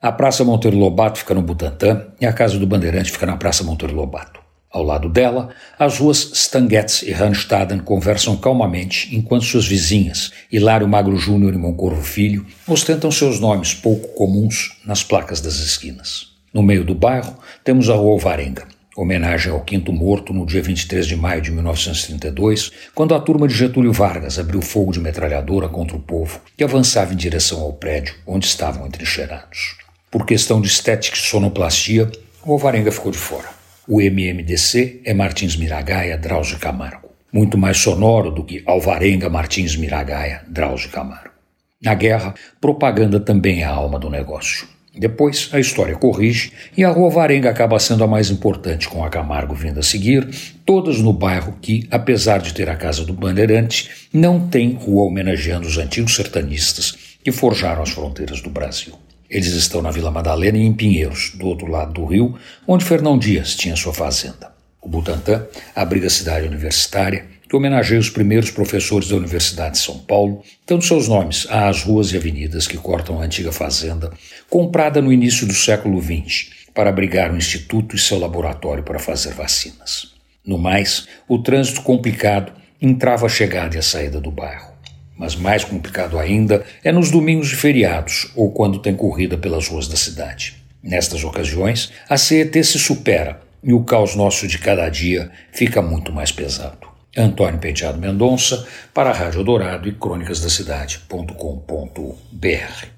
A Praça Monteiro Lobato fica no Butantã e a Casa do Bandeirante fica na Praça Monteiro Lobato. Ao lado dela, as ruas Stangetz e Randstaden conversam calmamente enquanto suas vizinhas, Hilário Magro Júnior e Moncorvo Filho, ostentam seus nomes pouco comuns nas placas das esquinas. No meio do bairro, temos a Rua Alvarenga, homenagem ao quinto morto no dia 23 de maio de 1932, quando a turma de Getúlio Vargas abriu fogo de metralhadora contra o povo que avançava em direção ao prédio onde estavam entrincheirados. Por questão de estética e sonoplastia, o Alvarenga ficou de fora. O MMDC é Martins Miragaia, Drauzio Camargo. Muito mais sonoro do que Alvarenga, Martins Miragaia, Drauzio Camargo. Na guerra, propaganda também é a alma do negócio. Depois, a história corrige e a Rua Varenga acaba sendo a mais importante, com a Camargo vindo a seguir, todas no bairro que, apesar de ter a Casa do Bandeirante, não tem rua homenageando os antigos sertanistas que forjaram as fronteiras do Brasil. Eles estão na Vila Madalena e em Pinheiros, do outro lado do rio, onde Fernão Dias tinha sua fazenda. O Butantã abriga a cidade universitária, que homenageia os primeiros professores da Universidade de São Paulo, dando seus nomes às ruas e avenidas que cortam a antiga fazenda, comprada no início do século XX para abrigar o instituto e seu laboratório para fazer vacinas. No mais, o trânsito complicado entrava a chegada e a saída do bairro. Mas mais complicado ainda é nos domingos e feriados ou quando tem corrida pelas ruas da cidade. Nestas ocasiões, a CET se supera e o caos nosso de cada dia fica muito mais pesado. Antônio Penteado Mendonça, para a Rádio Dourado e Crônicas da Cidade.com.br